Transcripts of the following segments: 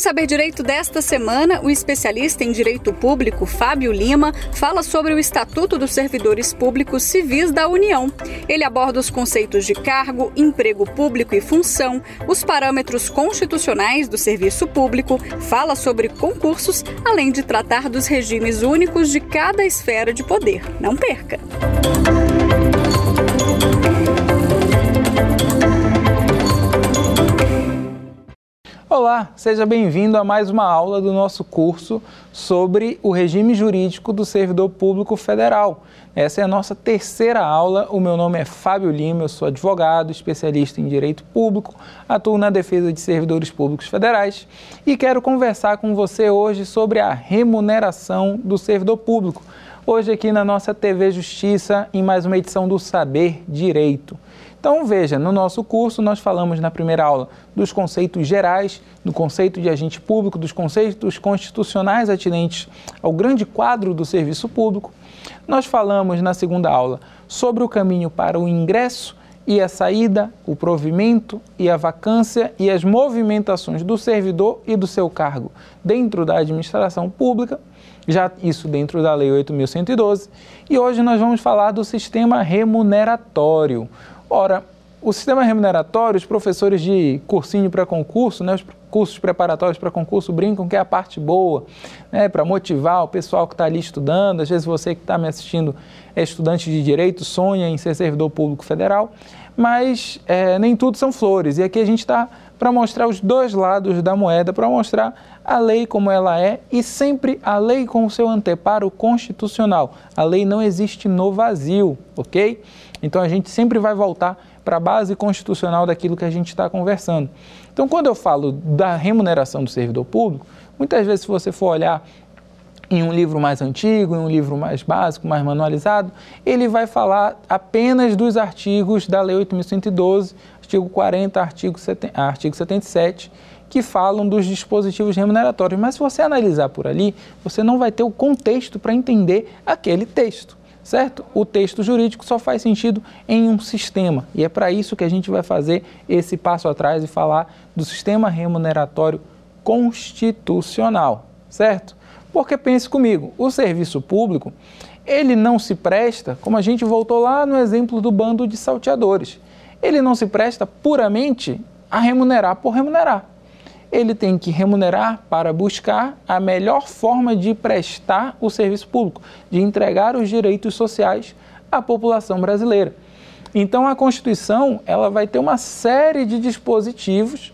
Saber Direito desta semana, o especialista em direito público Fábio Lima fala sobre o Estatuto dos Servidores Públicos Civis da União. Ele aborda os conceitos de cargo, emprego público e função, os parâmetros constitucionais do serviço público, fala sobre concursos, além de tratar dos regimes únicos de cada esfera de poder. Não perca! Olá, seja bem-vindo a mais uma aula do nosso curso sobre o regime jurídico do servidor público federal. Essa é a nossa terceira aula. O meu nome é Fábio Lima, eu sou advogado, especialista em direito público, atuo na defesa de servidores públicos federais e quero conversar com você hoje sobre a remuneração do servidor público. Hoje, aqui na nossa TV Justiça, em mais uma edição do Saber Direito. Então veja, no nosso curso nós falamos na primeira aula dos conceitos gerais, do conceito de agente público, dos conceitos constitucionais atinentes ao grande quadro do serviço público. Nós falamos na segunda aula sobre o caminho para o ingresso e a saída, o provimento e a vacância e as movimentações do servidor e do seu cargo dentro da administração pública, já isso dentro da Lei 8.112. E hoje nós vamos falar do sistema remuneratório. Ora, o sistema remuneratório, os professores de cursinho para concurso, né, os cursos preparatórios para concurso brincam que é a parte boa, né, para motivar o pessoal que está ali estudando. Às vezes você que está me assistindo é estudante de direito, sonha em ser servidor público federal, mas é, nem tudo são flores. E aqui a gente está para mostrar os dois lados da moeda, para mostrar a lei como ela é e sempre a lei com o seu anteparo constitucional. A lei não existe no vazio, ok? Então a gente sempre vai voltar para a base constitucional daquilo que a gente está conversando. Então, quando eu falo da remuneração do servidor público, muitas vezes, se você for olhar em um livro mais antigo, em um livro mais básico, mais manualizado, ele vai falar apenas dos artigos da Lei 8.112, artigo 40, artigo, 70, artigo 77, que falam dos dispositivos remuneratórios. Mas se você analisar por ali, você não vai ter o contexto para entender aquele texto certo? O texto jurídico só faz sentido em um sistema e é para isso que a gente vai fazer esse passo atrás e falar do sistema remuneratório constitucional, certo? Porque pense comigo, o serviço público, ele não se presta, como a gente voltou lá no exemplo do bando de salteadores, ele não se presta puramente a remunerar por remunerar ele tem que remunerar para buscar a melhor forma de prestar o serviço público, de entregar os direitos sociais à população brasileira. Então a Constituição, ela vai ter uma série de dispositivos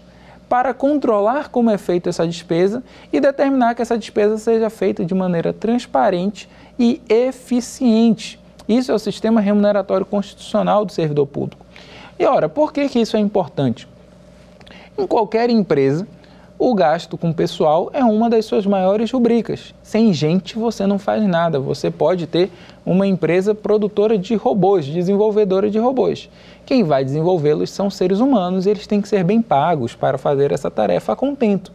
para controlar como é feita essa despesa e determinar que essa despesa seja feita de maneira transparente e eficiente. Isso é o sistema remuneratório constitucional do servidor público. E ora, por que, que isso é importante? Em qualquer empresa, o gasto com pessoal é uma das suas maiores rubricas. Sem gente você não faz nada. Você pode ter uma empresa produtora de robôs, desenvolvedora de robôs. Quem vai desenvolvê-los são seres humanos e eles têm que ser bem pagos para fazer essa tarefa a contento.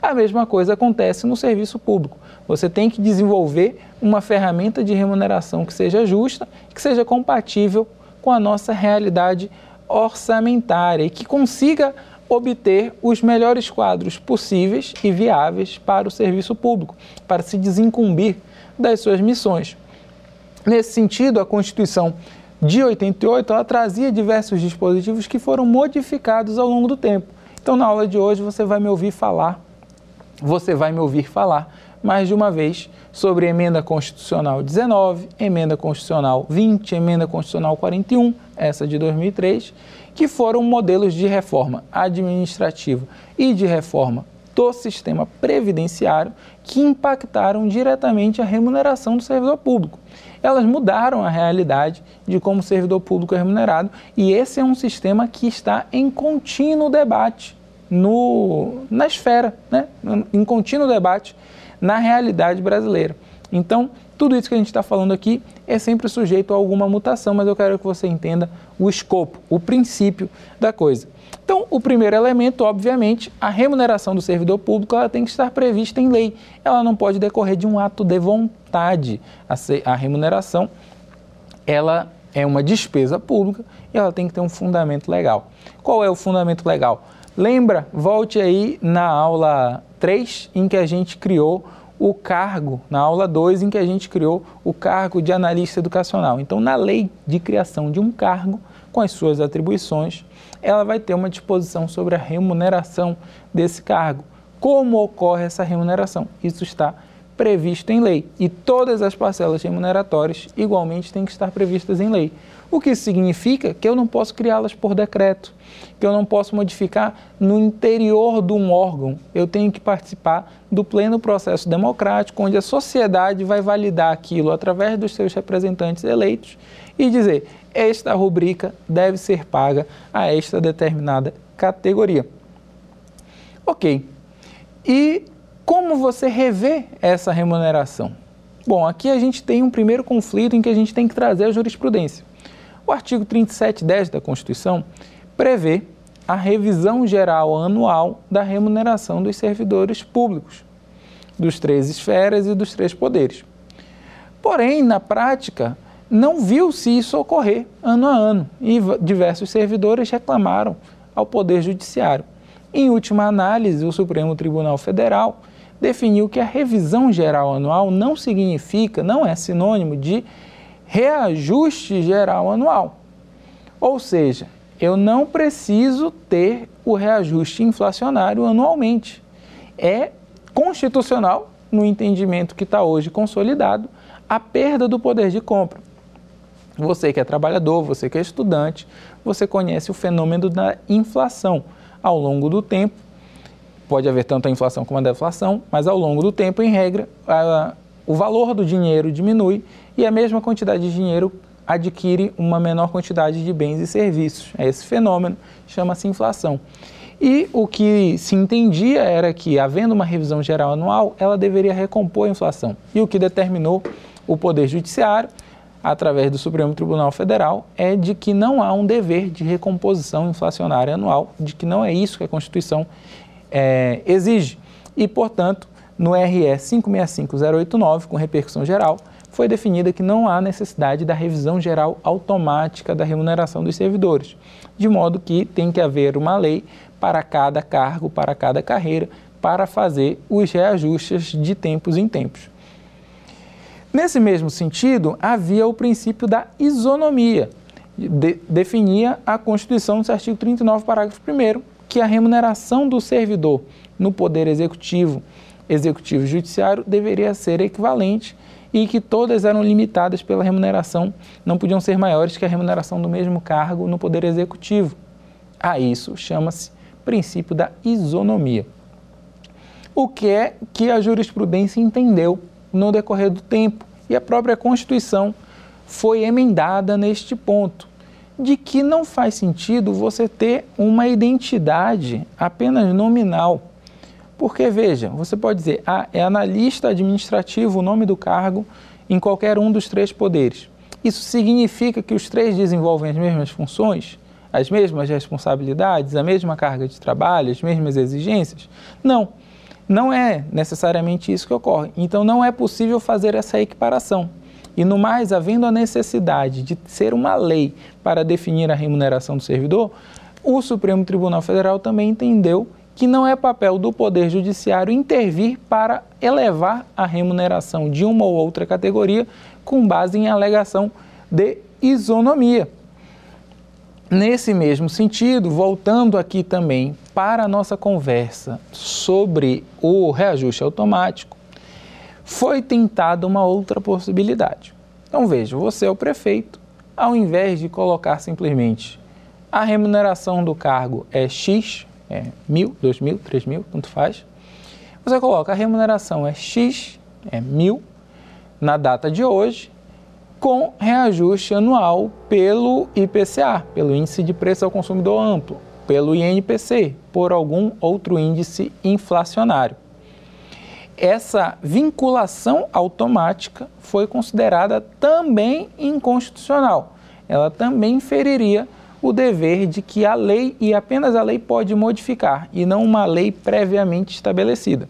A mesma coisa acontece no serviço público. Você tem que desenvolver uma ferramenta de remuneração que seja justa, que seja compatível com a nossa realidade orçamentária e que consiga obter os melhores quadros possíveis e viáveis para o serviço público, para se desincumbir das suas missões. Nesse sentido, a Constituição de 88 ela trazia diversos dispositivos que foram modificados ao longo do tempo. Então, na aula de hoje, você vai me ouvir falar, você vai me ouvir falar mais de uma vez sobre emenda constitucional 19, emenda constitucional 20, emenda constitucional 41, essa de 2003, que foram modelos de reforma administrativa e de reforma do sistema previdenciário que impactaram diretamente a remuneração do servidor público. Elas mudaram a realidade de como o servidor público é remunerado e esse é um sistema que está em contínuo debate no, na esfera, né? em contínuo debate na realidade brasileira. Então, tudo isso que a gente está falando aqui é sempre sujeito a alguma mutação, mas eu quero que você entenda o escopo, o princípio da coisa. Então, o primeiro elemento, obviamente, a remuneração do servidor público ela tem que estar prevista em lei. Ela não pode decorrer de um ato de vontade. A, remuneração ela é uma despesa pública e ela tem que ter um fundamento legal. Qual é o fundamento legal? Lembra, volte aí na aula 3, em que a gente criou o cargo, na aula 2, em que a gente criou o cargo de analista educacional. Então, na lei de criação de um cargo, com as suas atribuições, ela vai ter uma disposição sobre a remuneração desse cargo. Como ocorre essa remuneração? Isso está previsto em lei. E todas as parcelas remuneratórias igualmente têm que estar previstas em lei. O que significa que eu não posso criá-las por decreto, que eu não posso modificar no interior de um órgão. Eu tenho que participar do pleno processo democrático, onde a sociedade vai validar aquilo através dos seus representantes eleitos e dizer: esta rubrica deve ser paga a esta determinada categoria. Ok. E como você revê essa remuneração? Bom, aqui a gente tem um primeiro conflito em que a gente tem que trazer a jurisprudência. O artigo 3710 da Constituição prevê a revisão geral anual da remuneração dos servidores públicos, dos três esferas e dos três poderes. Porém, na prática, não viu-se isso ocorrer ano a ano e diversos servidores reclamaram ao Poder Judiciário. Em última análise, o Supremo Tribunal Federal definiu que a revisão geral anual não significa, não é sinônimo de reajuste geral anual. Ou seja, eu não preciso ter o reajuste inflacionário anualmente. É constitucional, no entendimento que está hoje consolidado, a perda do poder de compra. Você que é trabalhador, você que é estudante, você conhece o fenômeno da inflação. Ao longo do tempo, pode haver tanto a inflação como a deflação, mas ao longo do tempo, em regra, a, o valor do dinheiro diminui e a mesma quantidade de dinheiro adquire uma menor quantidade de bens e serviços. É esse fenômeno chama-se inflação. E o que se entendia era que, havendo uma revisão geral anual, ela deveria recompor a inflação. E o que determinou o Poder Judiciário, através do Supremo Tribunal Federal, é de que não há um dever de recomposição inflacionária anual, de que não é isso que a Constituição é, exige. E, portanto, no RS 565089, com repercussão geral, foi definida que não há necessidade da revisão geral automática da remuneração dos servidores, de modo que tem que haver uma lei para cada cargo, para cada carreira, para fazer os reajustes de tempos em tempos. Nesse mesmo sentido, havia o princípio da isonomia, de, definia a Constituição, no artigo 39, parágrafo 1, que a remuneração do servidor no Poder Executivo, Executivo e Judiciário deveria ser equivalente e que todas eram limitadas pela remuneração, não podiam ser maiores que a remuneração do mesmo cargo no Poder Executivo. A isso chama-se princípio da isonomia. O que é que a jurisprudência entendeu no decorrer do tempo e a própria Constituição foi emendada neste ponto, de que não faz sentido você ter uma identidade apenas nominal porque, veja, você pode dizer, ah, é analista administrativo o nome do cargo em qualquer um dos três poderes. Isso significa que os três desenvolvem as mesmas funções, as mesmas responsabilidades, a mesma carga de trabalho, as mesmas exigências? Não, não é necessariamente isso que ocorre. Então, não é possível fazer essa equiparação. E no mais, havendo a necessidade de ser uma lei para definir a remuneração do servidor, o Supremo Tribunal Federal também entendeu que não é papel do Poder Judiciário intervir para elevar a remuneração de uma ou outra categoria com base em alegação de isonomia. Nesse mesmo sentido, voltando aqui também para a nossa conversa sobre o reajuste automático, foi tentada uma outra possibilidade. Então veja, você é o prefeito, ao invés de colocar simplesmente a remuneração do cargo é X é mil, dois mil, três mil, tanto faz. Você coloca a remuneração é X, é mil, na data de hoje, com reajuste anual pelo IPCA, pelo Índice de Preço ao Consumidor Amplo, pelo INPC, por algum outro índice inflacionário. Essa vinculação automática foi considerada também inconstitucional. Ela também feriria o dever de que a lei e apenas a lei pode modificar e não uma lei previamente estabelecida.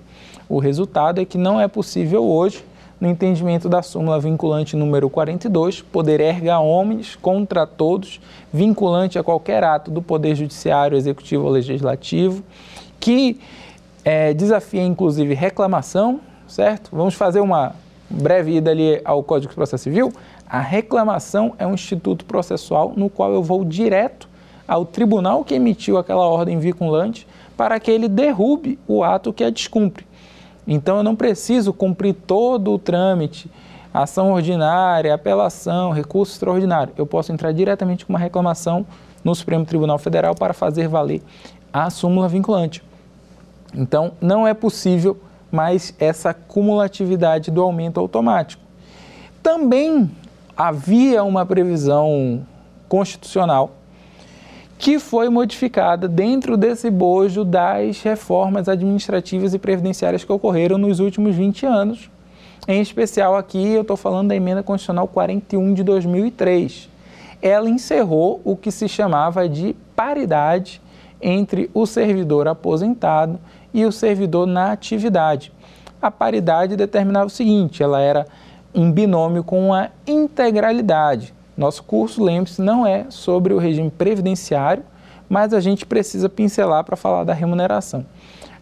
O resultado é que não é possível hoje, no entendimento da súmula vinculante número 42, poder erga omnes contra todos, vinculante a qualquer ato do Poder Judiciário, Executivo ou Legislativo, que é, desafia inclusive reclamação, certo? Vamos fazer uma breve ida ali ao Código de Processo Civil. A reclamação é um instituto processual no qual eu vou direto ao tribunal que emitiu aquela ordem vinculante para que ele derrube o ato que a descumpre. Então eu não preciso cumprir todo o trâmite, ação ordinária, apelação, recurso extraordinário. Eu posso entrar diretamente com uma reclamação no Supremo Tribunal Federal para fazer valer a súmula vinculante. Então não é possível mais essa cumulatividade do aumento automático. Também havia uma previsão constitucional que foi modificada dentro desse bojo das reformas administrativas e previdenciárias que ocorreram nos últimos 20 anos. Em especial aqui eu estou falando da emenda constitucional 41 de 2003. Ela encerrou o que se chamava de paridade entre o servidor aposentado e o servidor na atividade. A paridade determinava o seguinte: ela era um binômio com a integralidade. Nosso curso, lembre-se, não é sobre o regime previdenciário, mas a gente precisa pincelar para falar da remuneração.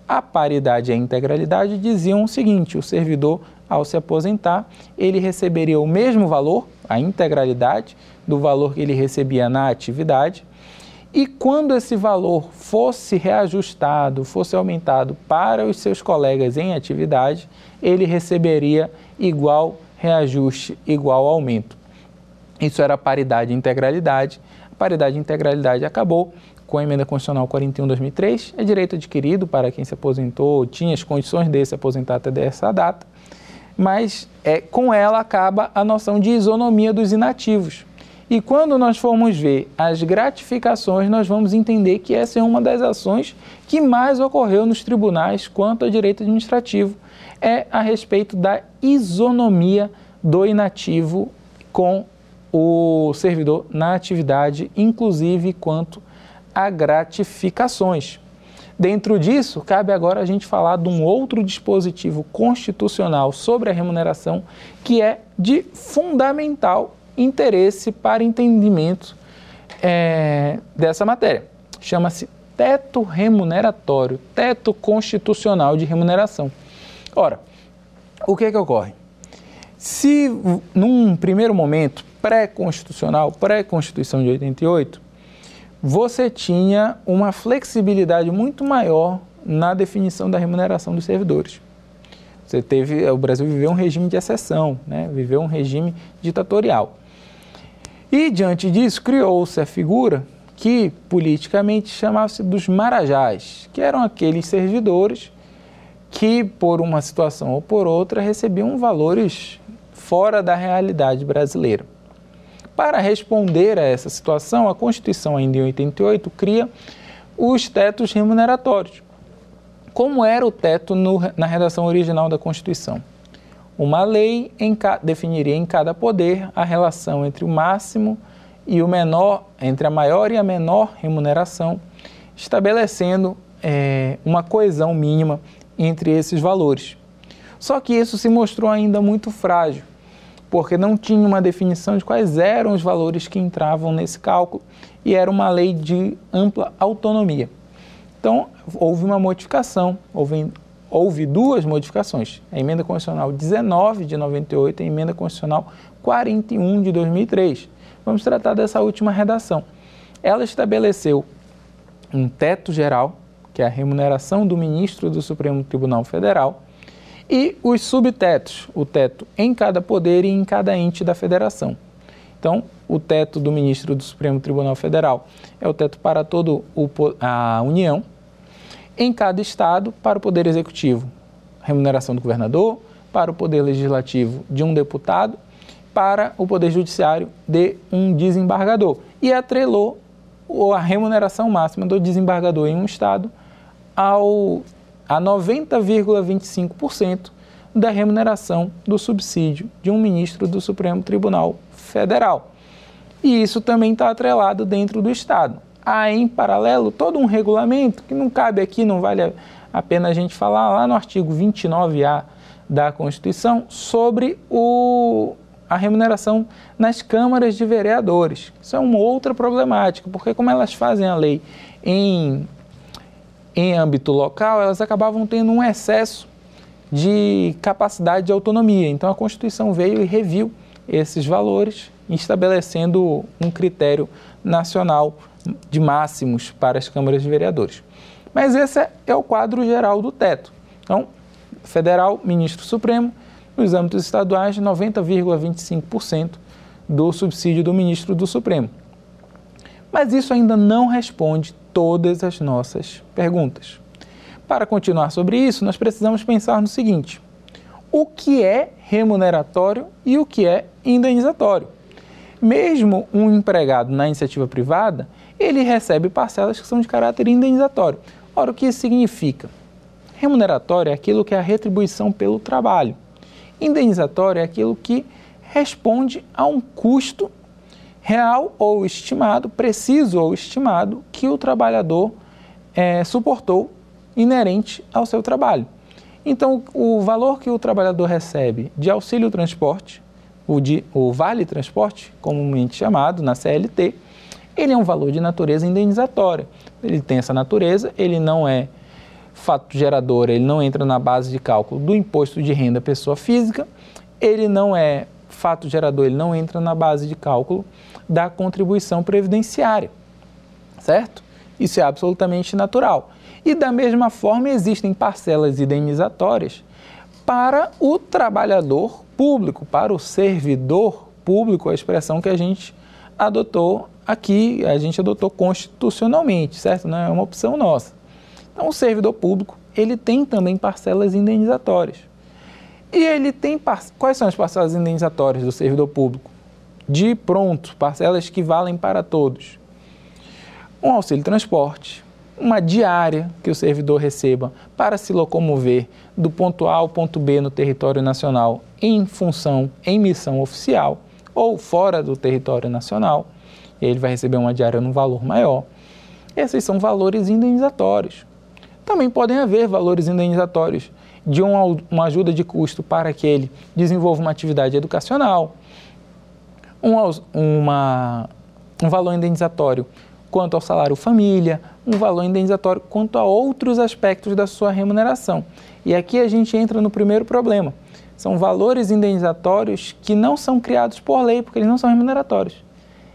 A paridade e a integralidade diziam o seguinte: o servidor, ao se aposentar, ele receberia o mesmo valor, a integralidade do valor que ele recebia na atividade, e quando esse valor fosse reajustado, fosse aumentado para os seus colegas em atividade, ele receberia igual reajuste, igual aumento. Isso era paridade e integralidade. A paridade e integralidade acabou com a emenda constitucional 41 2003. É direito adquirido para quem se aposentou, tinha as condições de se aposentar até essa data. Mas é, com ela acaba a noção de isonomia dos inativos. E quando nós formos ver as gratificações, nós vamos entender que essa é uma das ações que mais ocorreu nos tribunais quanto ao direito administrativo, é a respeito da isonomia do inativo com o servidor na atividade, inclusive quanto a gratificações. Dentro disso, cabe agora a gente falar de um outro dispositivo constitucional sobre a remuneração que é de fundamental interesse para entendimento é, dessa matéria. Chama-se teto remuneratório, teto constitucional de remuneração. Ora, o que, é que ocorre? Se num primeiro momento pré-constitucional, pré-constituição de 88, você tinha uma flexibilidade muito maior na definição da remuneração dos servidores. Você teve, o Brasil viveu um regime de exceção, né? viveu um regime ditatorial. E diante disso criou-se a figura que politicamente chamava-se dos marajás, que eram aqueles servidores que por uma situação ou por outra recebiam valores fora da realidade brasileira. Para responder a essa situação, a Constituição, ainda em 88, cria os tetos remuneratórios. Como era o teto no, na redação original da Constituição? Uma lei em, definiria em cada poder a relação entre o máximo e o menor, entre a maior e a menor remuneração, estabelecendo é, uma coesão mínima entre esses valores. Só que isso se mostrou ainda muito frágil porque não tinha uma definição de quais eram os valores que entravam nesse cálculo e era uma lei de ampla autonomia. Então, houve uma modificação, houve, houve duas modificações, a emenda constitucional 19 de 98 e a emenda constitucional 41 de 2003. Vamos tratar dessa última redação. Ela estabeleceu um teto geral, que é a remuneração do ministro do Supremo Tribunal Federal, e os subtetos, o teto em cada poder e em cada ente da federação. Então, o teto do ministro do Supremo Tribunal Federal é o teto para toda a União, em cada estado, para o Poder Executivo, remuneração do governador, para o Poder Legislativo, de um deputado, para o Poder Judiciário, de um desembargador. E atrelou a remuneração máxima do desembargador em um estado ao a 90,25% da remuneração do subsídio de um ministro do Supremo Tribunal Federal. E isso também está atrelado dentro do Estado. Há, em paralelo, todo um regulamento que não cabe aqui, não vale a pena a gente falar, lá no artigo 29A da Constituição, sobre o, a remuneração nas câmaras de vereadores. Isso é uma outra problemática, porque como elas fazem a lei em em âmbito local, elas acabavam tendo um excesso de capacidade de autonomia. Então a Constituição veio e reviu esses valores, estabelecendo um critério nacional de máximos para as câmaras de vereadores. Mas esse é o quadro geral do teto. Então, federal, ministro supremo, nos âmbitos estaduais, 90,25% do subsídio do ministro do Supremo. Mas isso ainda não responde todas as nossas perguntas. Para continuar sobre isso, nós precisamos pensar no seguinte: o que é remuneratório e o que é indenizatório? Mesmo um empregado na iniciativa privada, ele recebe parcelas que são de caráter indenizatório. Ora, o que isso significa? Remuneratório é aquilo que é a retribuição pelo trabalho. Indenizatório é aquilo que responde a um custo real ou estimado, preciso ou estimado, que o trabalhador é, suportou inerente ao seu trabalho. Então, o valor que o trabalhador recebe de auxílio transporte, o, de, o vale transporte, comumente chamado na CLT, ele é um valor de natureza indenizatória. Ele tem essa natureza, ele não é fato gerador, ele não entra na base de cálculo do imposto de renda pessoa física, ele não é fato gerador, ele não entra na base de cálculo da contribuição previdenciária, certo? Isso é absolutamente natural. E da mesma forma existem parcelas indenizatórias para o trabalhador público, para o servidor público, a expressão que a gente adotou aqui, a gente adotou constitucionalmente, certo? Não é uma opção nossa. Então, o servidor público, ele tem também parcelas indenizatórias. E ele tem quais são as parcelas indenizatórias do servidor público? De pronto, parcelas que valem para todos. Um auxílio transporte, uma diária que o servidor receba para se locomover do ponto A ao ponto B no território nacional em função, em missão oficial ou fora do território nacional. Ele vai receber uma diária num valor maior. Esses são valores indenizatórios. Também podem haver valores indenizatórios de uma, uma ajuda de custo para que ele desenvolva uma atividade educacional, um, uma, um valor indenizatório quanto ao salário família, um valor indenizatório quanto a outros aspectos da sua remuneração. E aqui a gente entra no primeiro problema. São valores indenizatórios que não são criados por lei, porque eles não são remuneratórios.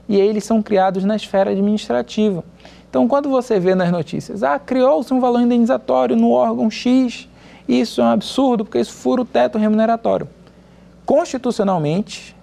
E eles são criados na esfera administrativa. Então, quando você vê nas notícias, ah, criou-se um valor indenizatório no órgão X, isso é um absurdo, porque isso fura o teto remuneratório. Constitucionalmente,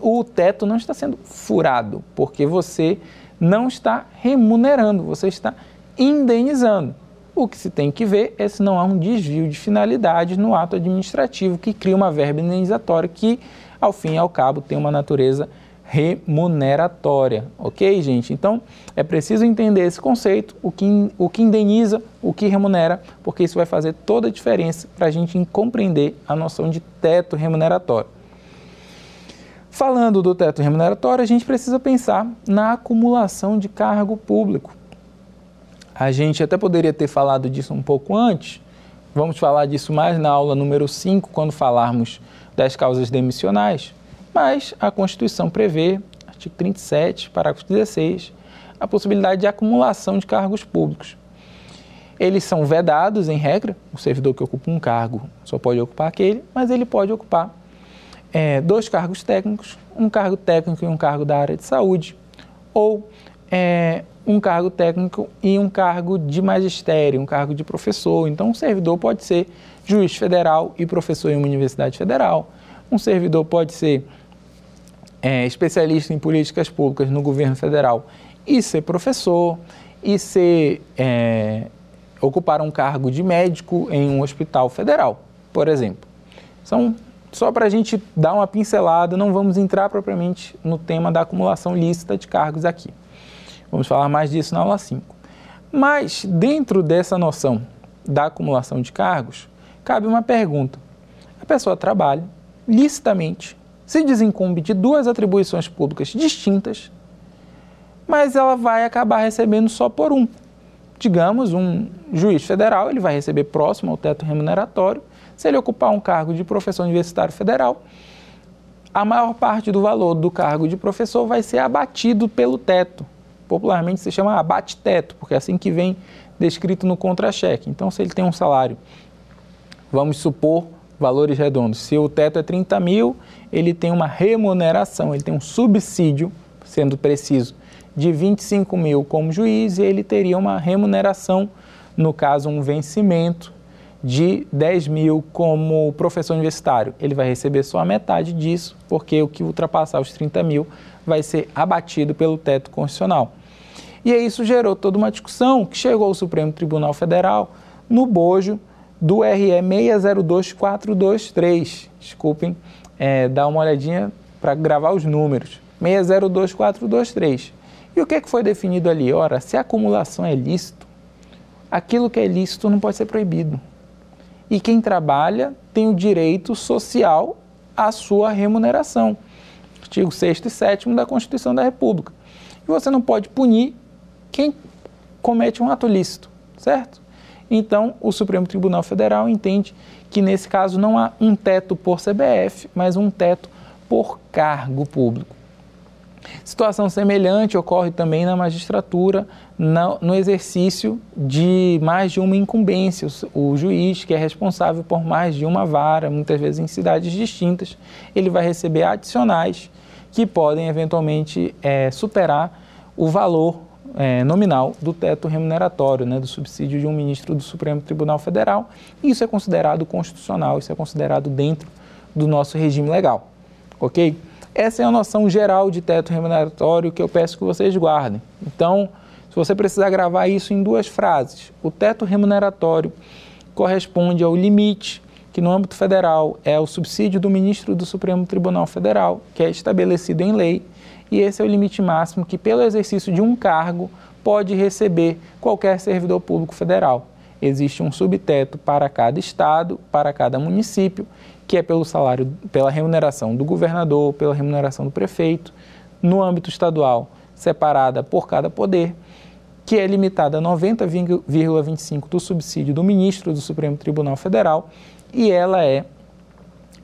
o teto não está sendo furado, porque você não está remunerando, você está indenizando. O que se tem que ver é se não há um desvio de finalidade no ato administrativo que cria uma verba indenizatória que, ao fim e ao cabo, tem uma natureza remuneratória, ok, gente? Então é preciso entender esse conceito, o que, o que indeniza, o que remunera, porque isso vai fazer toda a diferença para a gente compreender a noção de teto remuneratório. Falando do teto remuneratório, a gente precisa pensar na acumulação de cargo público. A gente até poderia ter falado disso um pouco antes, vamos falar disso mais na aula número 5, quando falarmos das causas demissionais mas a Constituição prevê, artigo 37, parágrafo 16, a possibilidade de acumulação de cargos públicos. Eles são vedados, em regra, o servidor que ocupa um cargo só pode ocupar aquele, mas ele pode ocupar é, dois cargos técnicos, um cargo técnico e um cargo da área de saúde, ou é, um cargo técnico e um cargo de magistério, um cargo de professor. Então, um servidor pode ser juiz federal e professor em uma universidade federal. Um servidor pode ser é, especialista em políticas públicas no governo federal e ser professor e ser é, ocupar um cargo de médico em um hospital federal, por exemplo. São só para a gente dar uma pincelada, não vamos entrar propriamente no tema da acumulação lícita de cargos aqui. Vamos falar mais disso na aula 5. Mas, dentro dessa noção da acumulação de cargos, cabe uma pergunta. A pessoa trabalha licitamente se desincumbe de duas atribuições públicas distintas, mas ela vai acabar recebendo só por um. Digamos, um juiz federal, ele vai receber próximo ao teto remuneratório. Se ele ocupar um cargo de professor universitário federal, a maior parte do valor do cargo de professor vai ser abatido pelo teto, popularmente se chama abate-teto, porque é assim que vem descrito no contra-cheque. Então, se ele tem um salário, vamos supor valores redondos, se o teto é 30 mil, ele tem uma remuneração, ele tem um subsídio, sendo preciso, de 25 mil como juiz e ele teria uma remuneração, no caso, um vencimento de 10 mil como professor universitário. Ele vai receber só a metade disso, porque o que ultrapassar os 30 mil vai ser abatido pelo teto constitucional. E isso gerou toda uma discussão que chegou ao Supremo Tribunal Federal no bojo do RE 602423. Desculpem, é, uma olhadinha para gravar os números. 602423. E o que, é que foi definido ali? Ora, se a acumulação é lícito, aquilo que é lícito não pode ser proibido. E quem trabalha tem o direito social à sua remuneração. Artigo 6 e 7 da Constituição da República. E você não pode punir quem comete um ato lícito, certo? Então, o Supremo Tribunal Federal entende que nesse caso não há um teto por CBF, mas um teto por cargo público. Situação semelhante ocorre também na magistratura, no exercício de mais de uma incumbência. O juiz, que é responsável por mais de uma vara, muitas vezes em cidades distintas, ele vai receber adicionais que podem eventualmente é, superar o valor é, nominal do teto remuneratório, né, do subsídio de um ministro do Supremo Tribunal Federal. Isso é considerado constitucional, isso é considerado dentro do nosso regime legal, ok? Essa é a noção geral de teto remuneratório que eu peço que vocês guardem. Então, se você precisar gravar isso em duas frases, o teto remuneratório corresponde ao limite que no âmbito federal é o subsídio do ministro do Supremo Tribunal Federal, que é estabelecido em lei, e esse é o limite máximo que, pelo exercício de um cargo, pode receber qualquer servidor público federal. Existe um subteto para cada estado, para cada município, que é pelo salário, pela remuneração do governador, pela remuneração do prefeito, no âmbito estadual, separada por cada poder, que é limitada a 90,25% do subsídio do ministro do Supremo Tribunal Federal, e ela é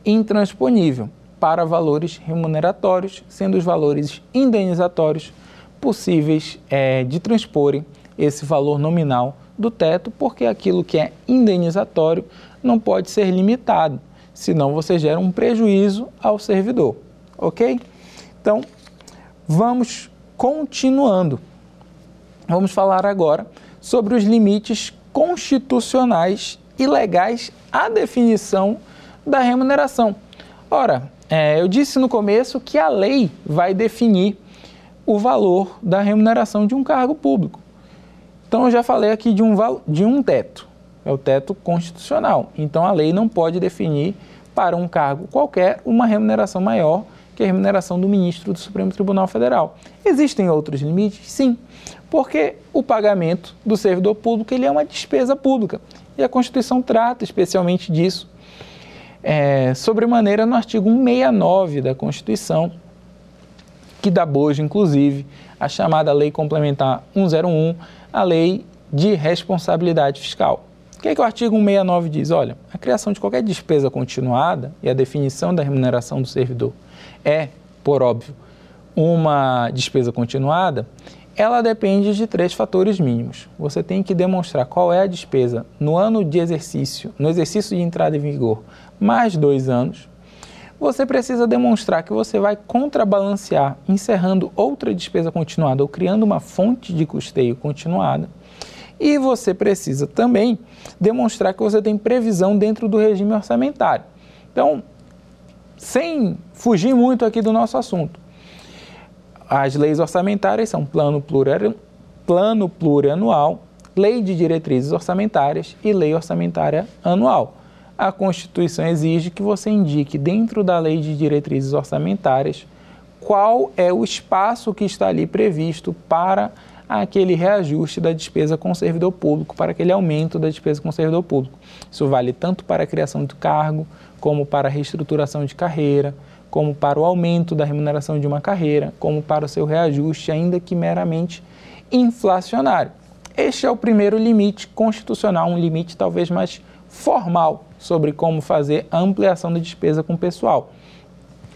intransponível para valores remuneratórios, sendo os valores indenizatórios possíveis é, de transporem esse valor nominal do teto, porque aquilo que é indenizatório não pode ser limitado senão você gera um prejuízo ao servidor, ok? Então, vamos continuando. Vamos falar agora sobre os limites constitucionais e legais à definição da remuneração. Ora, é, eu disse no começo que a lei vai definir o valor da remuneração de um cargo público. Então, eu já falei aqui de um, de um teto, é o teto constitucional. Então, a lei não pode definir para um cargo qualquer uma remuneração maior que a remuneração do ministro do Supremo Tribunal Federal. Existem outros limites? Sim, porque o pagamento do servidor público ele é uma despesa pública e a Constituição trata especialmente disso. É, sobremaneira no artigo 169 da Constituição, que dá bojo, inclusive, a chamada Lei Complementar 101, a Lei de Responsabilidade Fiscal. O que, é que o artigo 169 diz? Olha, a criação de qualquer despesa continuada e a definição da remuneração do servidor é, por óbvio, uma despesa continuada, ela depende de três fatores mínimos. Você tem que demonstrar qual é a despesa no ano de exercício, no exercício de entrada em vigor, mais dois anos. Você precisa demonstrar que você vai contrabalancear encerrando outra despesa continuada ou criando uma fonte de custeio continuada. E você precisa também demonstrar que você tem previsão dentro do regime orçamentário. Então, sem fugir muito aqui do nosso assunto, as leis orçamentárias são plano, plano plurianual, lei de diretrizes orçamentárias e lei orçamentária anual. A Constituição exige que você indique dentro da lei de diretrizes orçamentárias qual é o espaço que está ali previsto para aquele reajuste da despesa com o servidor público, para aquele aumento da despesa com o servidor público. Isso vale tanto para a criação do cargo, como para a reestruturação de carreira, como para o aumento da remuneração de uma carreira, como para o seu reajuste, ainda que meramente inflacionário. Este é o primeiro limite constitucional, um limite talvez mais formal sobre como fazer a ampliação da despesa com o pessoal.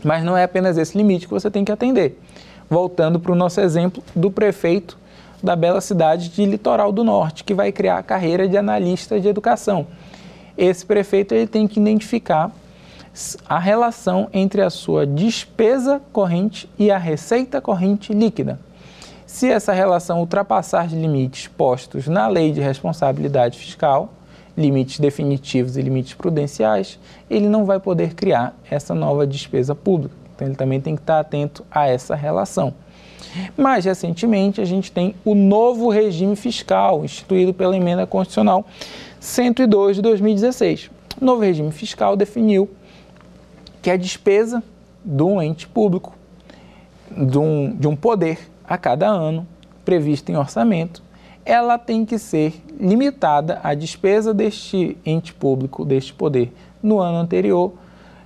Mas não é apenas esse limite que você tem que atender. Voltando para o nosso exemplo do prefeito da bela cidade de Litoral do Norte, que vai criar a carreira de analista de educação. Esse prefeito ele tem que identificar a relação entre a sua despesa corrente e a receita corrente líquida. Se essa relação ultrapassar os limites postos na Lei de Responsabilidade Fiscal, limites definitivos e limites prudenciais, ele não vai poder criar essa nova despesa pública. Então, ele também tem que estar atento a essa relação. Mais recentemente, a gente tem o novo regime fiscal instituído pela emenda constitucional 102 de 2016. O novo regime fiscal definiu que a despesa de um ente público, de um, de um poder a cada ano, prevista em orçamento, ela tem que ser limitada à despesa deste ente público, deste poder, no ano anterior,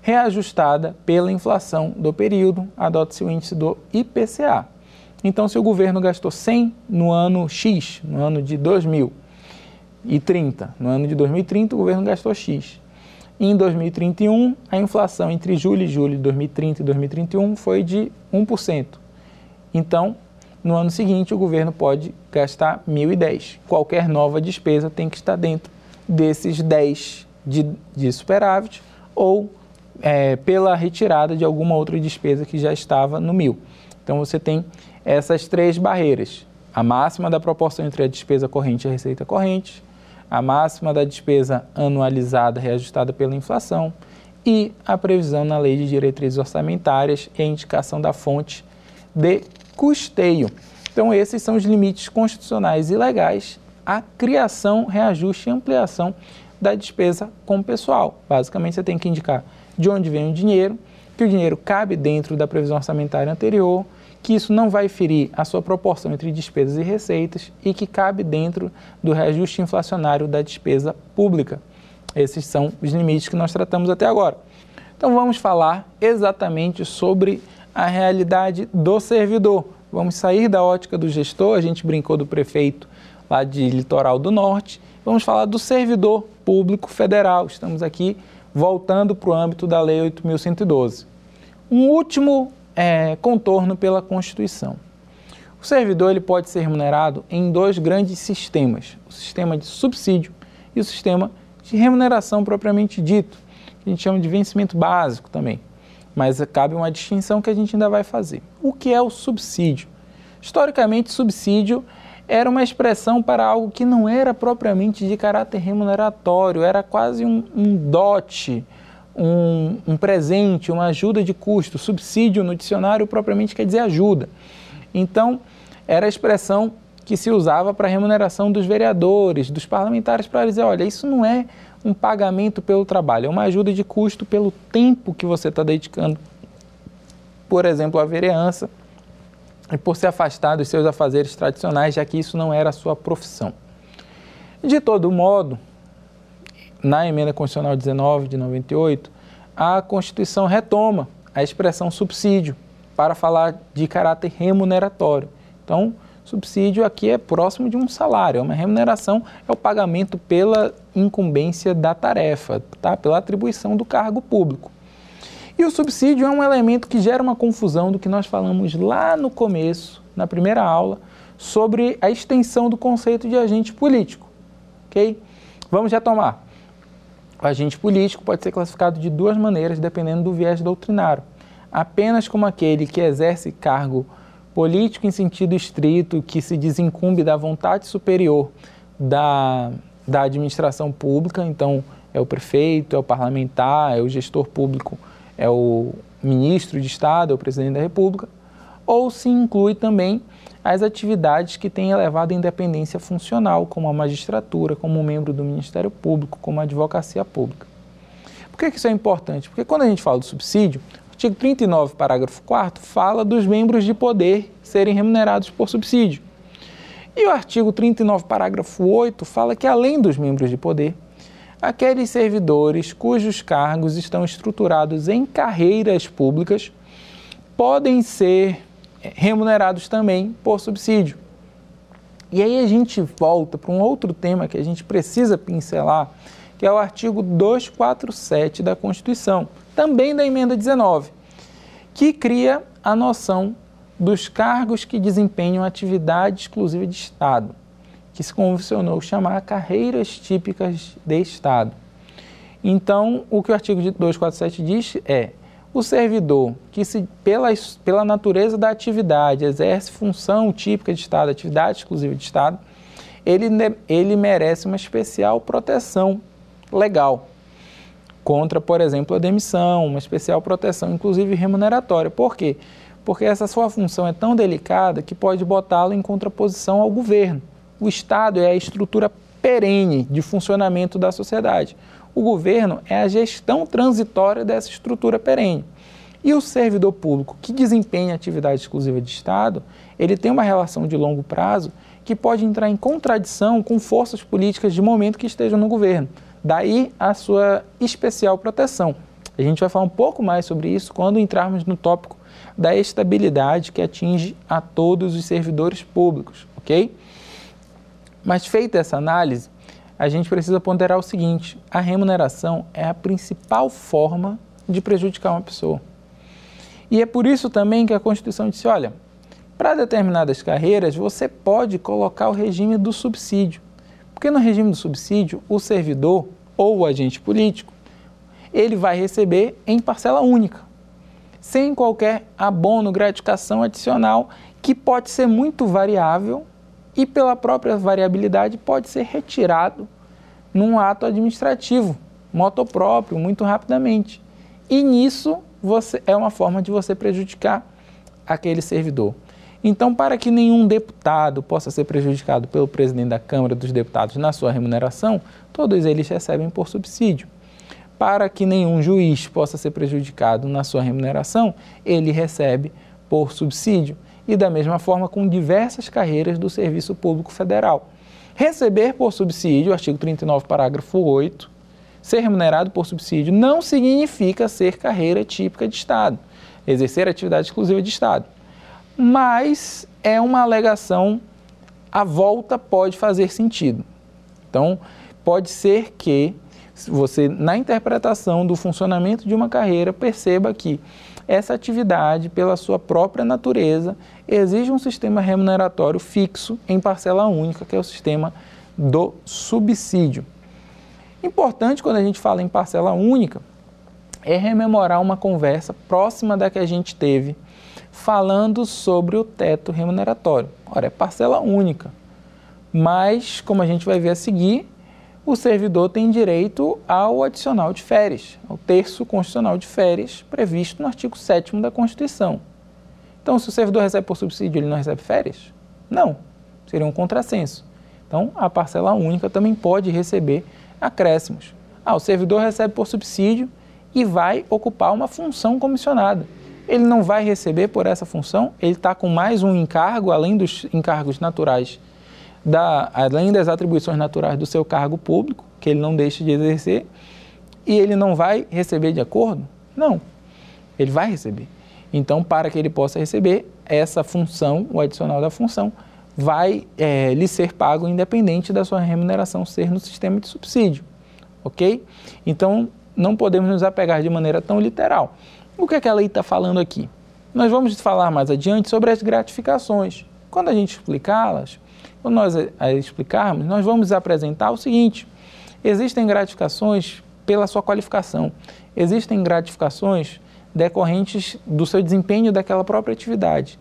reajustada pela inflação do período, adota-se o índice do IPCA. Então, se o governo gastou 100 no ano X, no ano de 2030, no ano de 2030 o governo gastou X. Em 2031, a inflação entre julho e julho de 2030 e 2031 foi de 1%. Então, no ano seguinte, o governo pode gastar 1.010. Qualquer nova despesa tem que estar dentro desses 10 de, de superávit ou é, pela retirada de alguma outra despesa que já estava no mil. Então, você tem essas três barreiras: a máxima da proporção entre a despesa corrente e a receita corrente, a máxima da despesa anualizada reajustada pela inflação e a previsão na lei de diretrizes orçamentárias e a indicação da fonte de custeio. Então, esses são os limites constitucionais e legais à criação, reajuste e ampliação da despesa com pessoal. Basicamente, você tem que indicar de onde vem o dinheiro, que o dinheiro cabe dentro da previsão orçamentária anterior, que isso não vai ferir a sua proporção entre despesas e receitas e que cabe dentro do reajuste inflacionário da despesa pública. Esses são os limites que nós tratamos até agora. Então vamos falar exatamente sobre a realidade do servidor. Vamos sair da ótica do gestor, a gente brincou do prefeito lá de Litoral do Norte. Vamos falar do servidor público federal. Estamos aqui voltando para o âmbito da Lei 8.112. Um último é, contorno pela Constituição. O servidor ele pode ser remunerado em dois grandes sistemas: o sistema de subsídio e o sistema de remuneração propriamente dito, que a gente chama de vencimento básico também. Mas cabe uma distinção que a gente ainda vai fazer. O que é o subsídio? Historicamente, subsídio era uma expressão para algo que não era propriamente de caráter remuneratório, era quase um, um dote, um, um presente, uma ajuda de custo. Subsídio no dicionário propriamente quer dizer ajuda. Então, era a expressão que se usava para a remuneração dos vereadores, dos parlamentares, para dizer: olha, isso não é um pagamento pelo trabalho, é uma ajuda de custo pelo tempo que você está dedicando, por exemplo, à vereança, e por se afastar dos seus afazeres tradicionais, já que isso não era a sua profissão. De todo modo, na emenda constitucional 19 de 98, a Constituição retoma a expressão subsídio para falar de caráter remuneratório. Então, subsídio aqui é próximo de um salário, é uma remuneração, é o pagamento pela incumbência da tarefa, tá? pela atribuição do cargo público. E o subsídio é um elemento que gera uma confusão do que nós falamos lá no começo, na primeira aula, sobre a extensão do conceito de agente político. Ok? Vamos retomar. O agente político pode ser classificado de duas maneiras, dependendo do viés doutrinário. Apenas como aquele que exerce cargo político em sentido estrito, que se desincumbe da vontade superior da, da administração pública, então é o prefeito, é o parlamentar, é o gestor público, é o ministro de Estado, é o presidente da República, ou se inclui também as atividades que têm elevada independência funcional, como a magistratura, como membro do Ministério Público, como a advocacia pública. Por que isso é importante? Porque quando a gente fala do subsídio, artigo 39, parágrafo 4 fala dos membros de poder serem remunerados por subsídio. E o artigo 39, parágrafo 8 fala que além dos membros de poder, aqueles servidores cujos cargos estão estruturados em carreiras públicas podem ser remunerados também por subsídio. E aí a gente volta para um outro tema que a gente precisa pincelar, que é o artigo 247 da Constituição, também da emenda 19, que cria a noção dos cargos que desempenham atividade exclusiva de Estado, que se convencionou chamar carreiras típicas de Estado. Então, o que o artigo 247 diz é: o servidor que, se, pela, pela natureza da atividade, exerce função típica de Estado, atividade exclusiva de Estado, ele, ele merece uma especial proteção legal contra, por exemplo, a demissão, uma especial proteção, inclusive remuneratória. Por quê? Porque essa sua função é tão delicada que pode botá-lo em contraposição ao governo. O Estado é a estrutura perene de funcionamento da sociedade. O governo é a gestão transitória dessa estrutura perene. E o servidor público que desempenha atividade exclusiva de Estado, ele tem uma relação de longo prazo que pode entrar em contradição com forças políticas de momento que estejam no governo. Daí a sua especial proteção. A gente vai falar um pouco mais sobre isso quando entrarmos no tópico da estabilidade que atinge a todos os servidores públicos, ok? Mas feita essa análise, a gente precisa ponderar o seguinte: a remuneração é a principal forma de prejudicar uma pessoa. E é por isso também que a Constituição disse: olha, para determinadas carreiras você pode colocar o regime do subsídio. Porque no regime do subsídio, o servidor ou o agente político, ele vai receber em parcela única, sem qualquer abono, gratificação adicional, que pode ser muito variável e pela própria variabilidade pode ser retirado num ato administrativo, motopróprio, muito rapidamente. E nisso você é uma forma de você prejudicar aquele servidor. Então, para que nenhum deputado possa ser prejudicado pelo presidente da Câmara dos Deputados na sua remuneração, todos eles recebem por subsídio. Para que nenhum juiz possa ser prejudicado na sua remuneração, ele recebe por subsídio e da mesma forma com diversas carreiras do Serviço Público Federal. Receber por subsídio, artigo 39, parágrafo 8, ser remunerado por subsídio não significa ser carreira típica de Estado, exercer atividade exclusiva de Estado. Mas é uma alegação, a volta pode fazer sentido. Então, pode ser que você, na interpretação do funcionamento de uma carreira, perceba que essa atividade, pela sua própria natureza, exige um sistema remuneratório fixo em parcela única, que é o sistema do subsídio. Importante quando a gente fala em parcela única é rememorar uma conversa próxima da que a gente teve falando sobre o teto remuneratório. Ora, é parcela única, mas como a gente vai ver a seguir, o servidor tem direito ao adicional de férias, ao terço constitucional de férias previsto no artigo 7 da Constituição. Então, se o servidor recebe por subsídio, ele não recebe férias? Não, seria um contrassenso. Então, a parcela única também pode receber acréscimos. Ah, o servidor recebe por subsídio e vai ocupar uma função comissionada. Ele não vai receber por essa função, ele está com mais um encargo, além dos encargos naturais da, além das atribuições naturais do seu cargo público, que ele não deixa de exercer, e ele não vai receber de acordo? Não, ele vai receber. Então, para que ele possa receber, essa função, o adicional da função, vai é, lhe ser pago independente da sua remuneração ser no sistema de subsídio, ok? Então, não podemos nos apegar de maneira tão literal. O que, é que a lei está falando aqui? Nós vamos falar mais adiante sobre as gratificações. Quando a gente explicá-las, quando nós explicarmos, nós vamos apresentar o seguinte: existem gratificações pela sua qualificação, existem gratificações decorrentes do seu desempenho daquela própria atividade.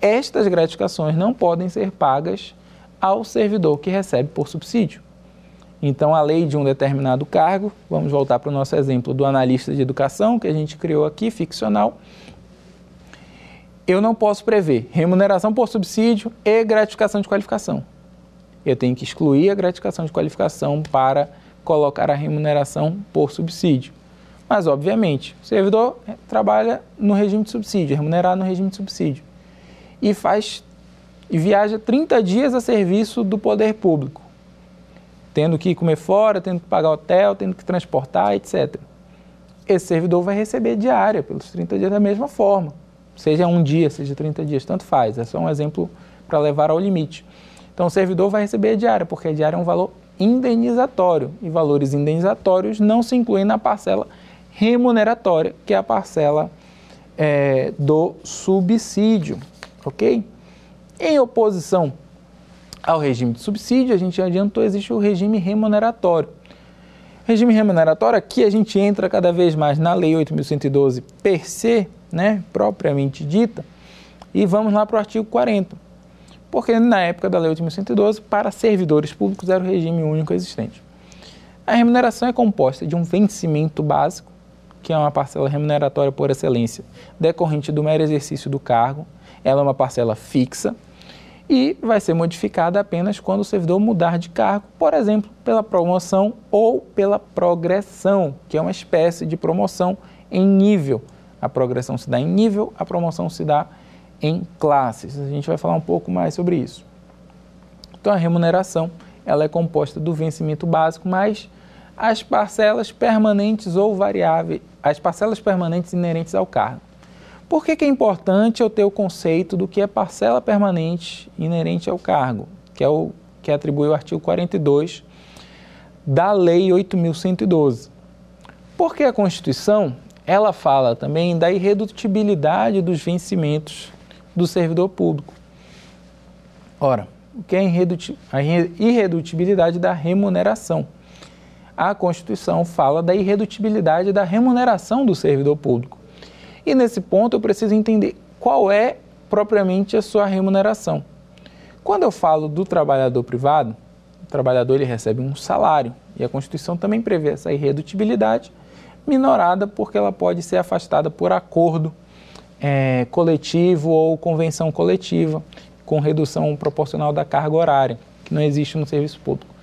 Estas gratificações não podem ser pagas ao servidor que recebe por subsídio. Então, a lei de um determinado cargo, vamos voltar para o nosso exemplo do analista de educação que a gente criou aqui, ficcional, eu não posso prever remuneração por subsídio e gratificação de qualificação. Eu tenho que excluir a gratificação de qualificação para colocar a remuneração por subsídio. Mas, obviamente, o servidor trabalha no regime de subsídio, é remunerado no regime de subsídio, e faz e viaja 30 dias a serviço do poder público, tendo que comer fora, tendo que pagar hotel, tendo que transportar, etc. Esse servidor vai receber diária pelos 30 dias da mesma forma seja um dia, seja 30 dias, tanto faz. É só um exemplo para levar ao limite. Então, o servidor vai receber diária, porque a diária é um valor indenizatório e valores indenizatórios não se incluem na parcela remuneratória, que é a parcela é, do subsídio, ok? Em oposição ao regime de subsídio, a gente adiantou, existe o regime remuneratório. Regime remuneratório, aqui a gente entra cada vez mais na Lei 8.112 per se, né, propriamente dita, e vamos lá para o artigo 40. Porque na época da Lei 8.112, para servidores públicos era o regime único existente. A remuneração é composta de um vencimento básico, que é uma parcela remuneratória por excelência, decorrente do mero exercício do cargo. Ela é uma parcela fixa e vai ser modificada apenas quando o servidor mudar de cargo, por exemplo, pela promoção ou pela progressão, que é uma espécie de promoção em nível. A progressão se dá em nível, a promoção se dá em classes. A gente vai falar um pouco mais sobre isso. Então a remuneração, ela é composta do vencimento básico mais as parcelas permanentes ou variáveis, as parcelas permanentes inerentes ao cargo. Por que, que é importante eu ter o conceito do que é parcela permanente inerente ao cargo, que é o que atribui o artigo 42 da Lei 8.112? Porque a Constituição ela fala também da irredutibilidade dos vencimentos do servidor público. Ora, o que é a irredutibilidade da remuneração? a Constituição fala da irredutibilidade da remuneração do servidor público. E nesse ponto eu preciso entender qual é propriamente a sua remuneração. Quando eu falo do trabalhador privado, o trabalhador ele recebe um salário e a Constituição também prevê essa irredutibilidade minorada porque ela pode ser afastada por acordo é, coletivo ou convenção coletiva com redução proporcional da carga horária, que não existe no serviço público.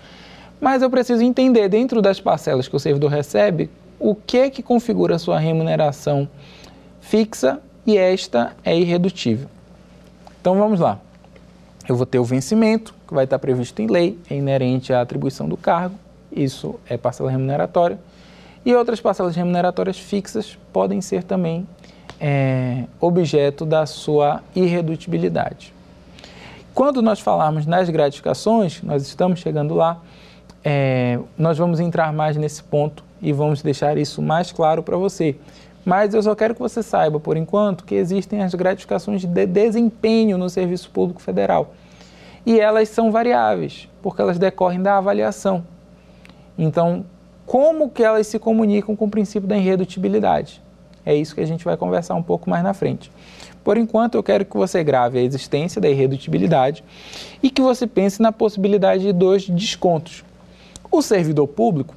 Mas eu preciso entender dentro das parcelas que o servidor recebe o que que configura a sua remuneração fixa e esta é irredutível. Então vamos lá. Eu vou ter o vencimento, que vai estar previsto em lei, é inerente à atribuição do cargo, isso é parcela remuneratória. E outras parcelas remuneratórias fixas podem ser também é, objeto da sua irredutibilidade. Quando nós falarmos nas gratificações, nós estamos chegando lá, é, nós vamos entrar mais nesse ponto e vamos deixar isso mais claro para você. Mas eu só quero que você saiba, por enquanto, que existem as gratificações de desempenho no Serviço Público Federal. E elas são variáveis, porque elas decorrem da avaliação. Então, como que elas se comunicam com o princípio da irredutibilidade? É isso que a gente vai conversar um pouco mais na frente. Por enquanto, eu quero que você grave a existência da irredutibilidade e que você pense na possibilidade de dois descontos. O servidor público,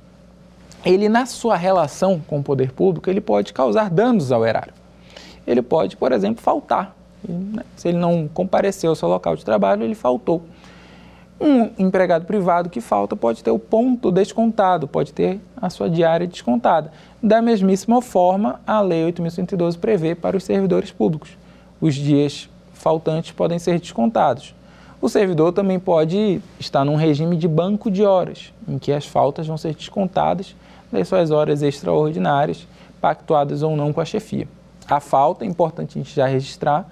ele na sua relação com o poder público, ele pode causar danos ao erário. Ele pode, por exemplo, faltar. Né? Se ele não compareceu ao seu local de trabalho, ele faltou. Um empregado privado que falta pode ter o ponto descontado, pode ter a sua diária descontada. Da mesmíssima forma, a Lei 8.112 prevê para os servidores públicos. Os dias faltantes podem ser descontados. O servidor também pode estar num regime de banco de horas, em que as faltas vão ser descontadas das suas horas extraordinárias, pactuadas ou não com a chefia. A falta, é importante a gente já registrar,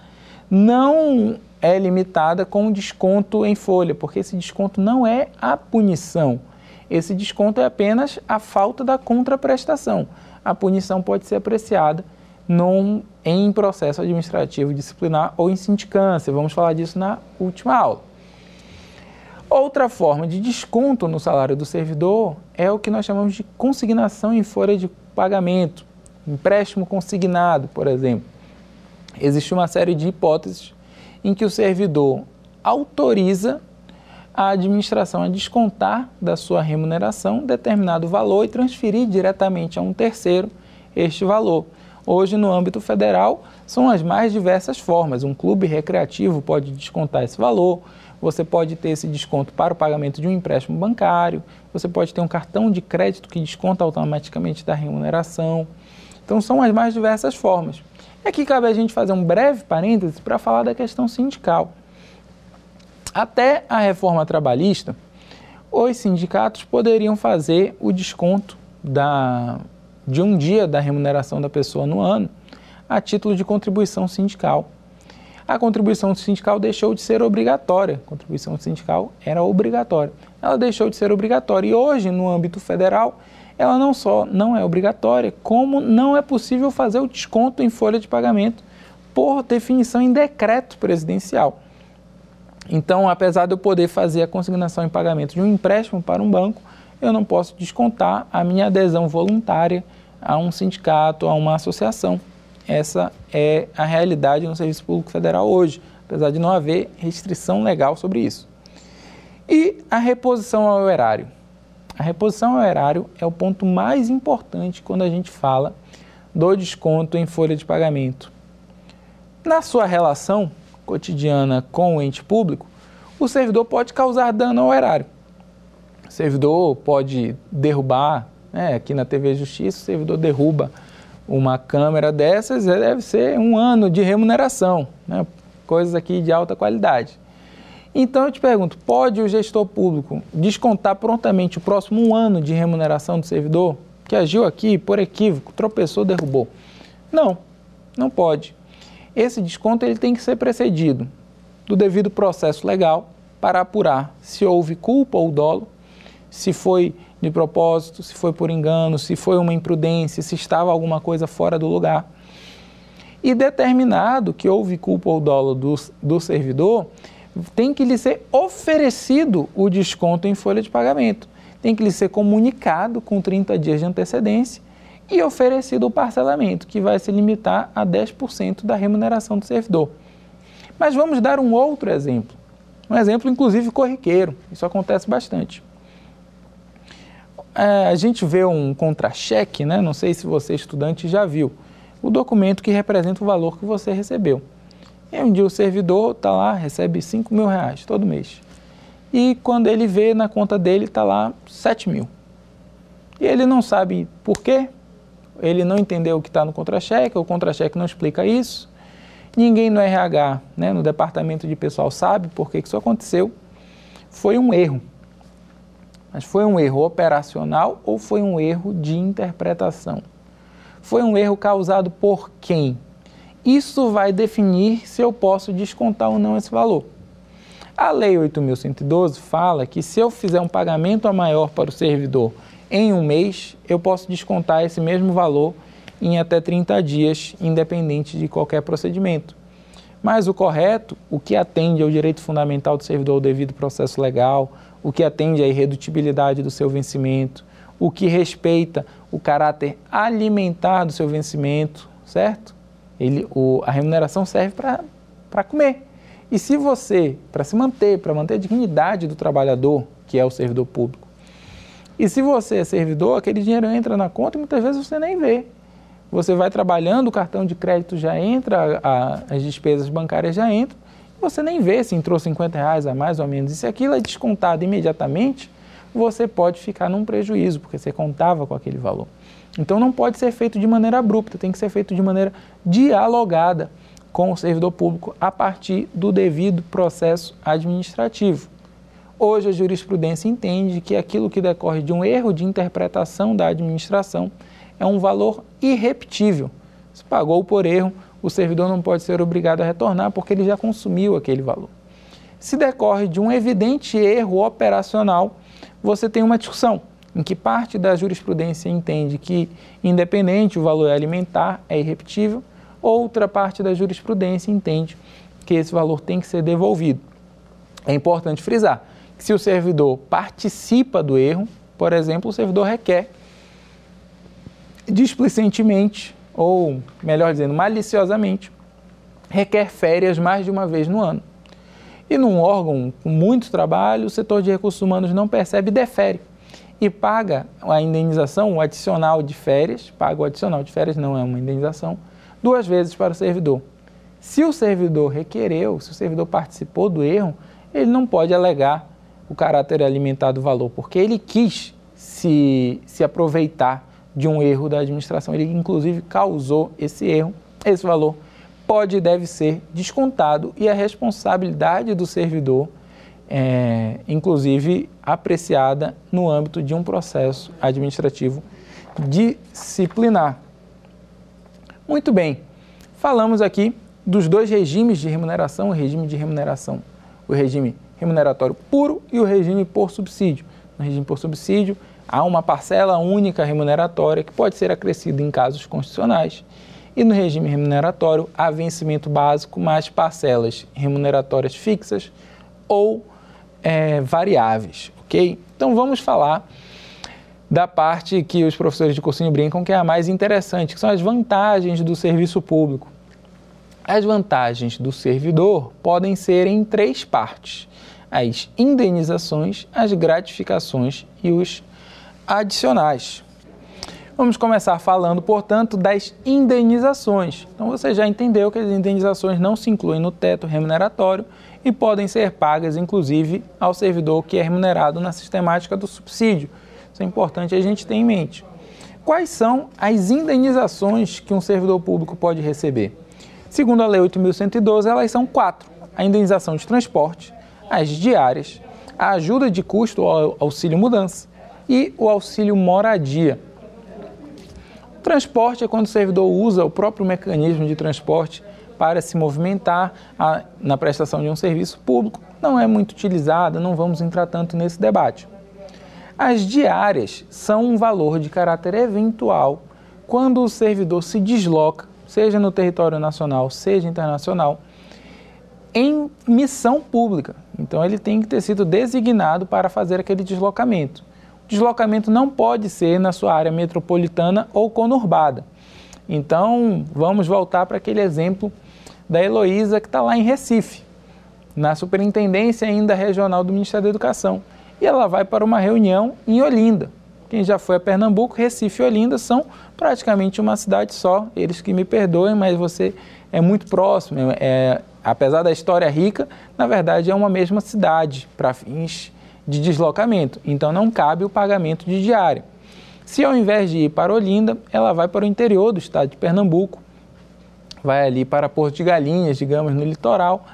não é limitada com desconto em folha, porque esse desconto não é a punição. Esse desconto é apenas a falta da contraprestação. A punição pode ser apreciada num, em processo administrativo disciplinar ou em sindicância. Vamos falar disso na última aula. Outra forma de desconto no salário do servidor é o que nós chamamos de consignação em folha de pagamento, empréstimo consignado, por exemplo. Existe uma série de hipóteses em que o servidor autoriza a administração a descontar da sua remuneração determinado valor e transferir diretamente a um terceiro este valor. Hoje, no âmbito federal, são as mais diversas formas. Um clube recreativo pode descontar esse valor, você pode ter esse desconto para o pagamento de um empréstimo bancário, você pode ter um cartão de crédito que desconta automaticamente da remuneração. Então, são as mais diversas formas. E aqui cabe a gente fazer um breve parêntese para falar da questão sindical. Até a reforma trabalhista, os sindicatos poderiam fazer o desconto da de um dia da remuneração da pessoa no ano a título de contribuição sindical. A contribuição sindical deixou de ser obrigatória. A contribuição sindical era obrigatória. Ela deixou de ser obrigatória e hoje, no âmbito federal, ela não só não é obrigatória, como não é possível fazer o desconto em folha de pagamento por definição em decreto presidencial. Então, apesar de eu poder fazer a consignação em pagamento de um empréstimo para um banco, eu não posso descontar a minha adesão voluntária a um sindicato, a uma associação. Essa é a realidade no Serviço Público Federal hoje, apesar de não haver restrição legal sobre isso. E a reposição ao erário. A reposição ao erário é o ponto mais importante quando a gente fala do desconto em folha de pagamento. Na sua relação cotidiana com o ente público, o servidor pode causar dano ao erário. O servidor pode derrubar, né, aqui na TV Justiça, o servidor derruba uma câmera dessas, deve ser um ano de remuneração, né, coisas aqui de alta qualidade. Então eu te pergunto, pode o gestor público descontar prontamente o próximo um ano de remuneração do servidor que agiu aqui por equívoco, tropeçou, derrubou? Não, não pode. Esse desconto ele tem que ser precedido do devido processo legal para apurar se houve culpa ou dolo, se foi de propósito, se foi por engano, se foi uma imprudência, se estava alguma coisa fora do lugar. E determinado que houve culpa ou dolo do, do servidor, tem que lhe ser oferecido o desconto em folha de pagamento. Tem que lhe ser comunicado com 30 dias de antecedência e oferecido o parcelamento, que vai se limitar a 10% da remuneração do servidor. Mas vamos dar um outro exemplo. Um exemplo, inclusive, corriqueiro. Isso acontece bastante. É, a gente vê um contra-cheque, né? não sei se você, estudante, já viu, o documento que representa o valor que você recebeu. Um dia o servidor está lá, recebe 5 mil reais todo mês. E quando ele vê na conta dele, está lá 7 mil. E ele não sabe por quê, ele não entendeu o que está no contra-cheque, o contra-cheque não explica isso. Ninguém no RH, né, no departamento de pessoal, sabe por que isso aconteceu. Foi um erro. Mas foi um erro operacional ou foi um erro de interpretação? Foi um erro causado por quem? Isso vai definir se eu posso descontar ou não esse valor. A Lei 8.112 fala que se eu fizer um pagamento a maior para o servidor em um mês, eu posso descontar esse mesmo valor em até 30 dias, independente de qualquer procedimento. Mas o correto, o que atende ao direito fundamental do servidor ao devido processo legal, o que atende à irredutibilidade do seu vencimento, o que respeita o caráter alimentar do seu vencimento, certo? Ele, o, a remuneração serve para comer. E se você, para se manter, para manter a dignidade do trabalhador, que é o servidor público, e se você é servidor, aquele dinheiro entra na conta e muitas vezes você nem vê. Você vai trabalhando, o cartão de crédito já entra, a, as despesas bancárias já entram, você nem vê se entrou 50 reais a mais ou menos. E se aquilo é descontado imediatamente, você pode ficar num prejuízo, porque você contava com aquele valor. Então não pode ser feito de maneira abrupta, tem que ser feito de maneira dialogada com o servidor público a partir do devido processo administrativo. Hoje a jurisprudência entende que aquilo que decorre de um erro de interpretação da administração é um valor irrepetível. Se pagou por erro, o servidor não pode ser obrigado a retornar porque ele já consumiu aquele valor. Se decorre de um evidente erro operacional, você tem uma discussão em que parte da jurisprudência entende que, independente o valor alimentar, é irrepetível, outra parte da jurisprudência entende que esse valor tem que ser devolvido. É importante frisar que se o servidor participa do erro, por exemplo, o servidor requer displicentemente, ou melhor dizendo, maliciosamente, requer férias mais de uma vez no ano. E num órgão com muito trabalho, o setor de recursos humanos não percebe e defere e paga a indenização, o adicional de férias, paga o adicional de férias, não é uma indenização, duas vezes para o servidor. Se o servidor requereu, se o servidor participou do erro, ele não pode alegar o caráter alimentar do valor, porque ele quis se, se aproveitar de um erro da administração. Ele, inclusive, causou esse erro, esse valor pode e deve ser descontado e a responsabilidade do servidor é, inclusive apreciada no âmbito de um processo administrativo disciplinar. Muito bem, falamos aqui dos dois regimes de remuneração, o regime de remuneração, o regime remuneratório puro e o regime por subsídio. No regime por subsídio, há uma parcela única remuneratória que pode ser acrescida em casos constitucionais E no regime remuneratório, há vencimento básico mais parcelas remuneratórias fixas ou é, variáveis, ok? Então vamos falar da parte que os professores de cursinho brincam que é a mais interessante, que são as vantagens do serviço público. As vantagens do servidor podem ser em três partes: as indenizações, as gratificações e os adicionais. Vamos começar falando, portanto, das indenizações. Então você já entendeu que as indenizações não se incluem no teto remuneratório e podem ser pagas, inclusive, ao servidor que é remunerado na sistemática do subsídio. Isso é importante a gente ter em mente. Quais são as indenizações que um servidor público pode receber? Segundo a Lei 8.112, elas são quatro: a indenização de transporte, as diárias, a ajuda de custo ou auxílio mudança e o auxílio moradia. Transporte é quando o servidor usa o próprio mecanismo de transporte para se movimentar a, na prestação de um serviço público. Não é muito utilizada, não vamos entrar tanto nesse debate. As diárias são um valor de caráter eventual quando o servidor se desloca, seja no território nacional, seja internacional, em missão pública. Então ele tem que ter sido designado para fazer aquele deslocamento deslocamento não pode ser na sua área metropolitana ou conurbada. Então, vamos voltar para aquele exemplo da Heloísa que está lá em Recife, na superintendência ainda regional do Ministério da Educação. E ela vai para uma reunião em Olinda. Quem já foi a Pernambuco, Recife e Olinda são praticamente uma cidade só. Eles que me perdoem, mas você é muito próximo. É, apesar da história rica, na verdade é uma mesma cidade para fins de deslocamento, então não cabe o pagamento de diária. Se ao invés de ir para Olinda, ela vai para o interior do estado de Pernambuco, vai ali para Porto de Galinhas, digamos, no litoral,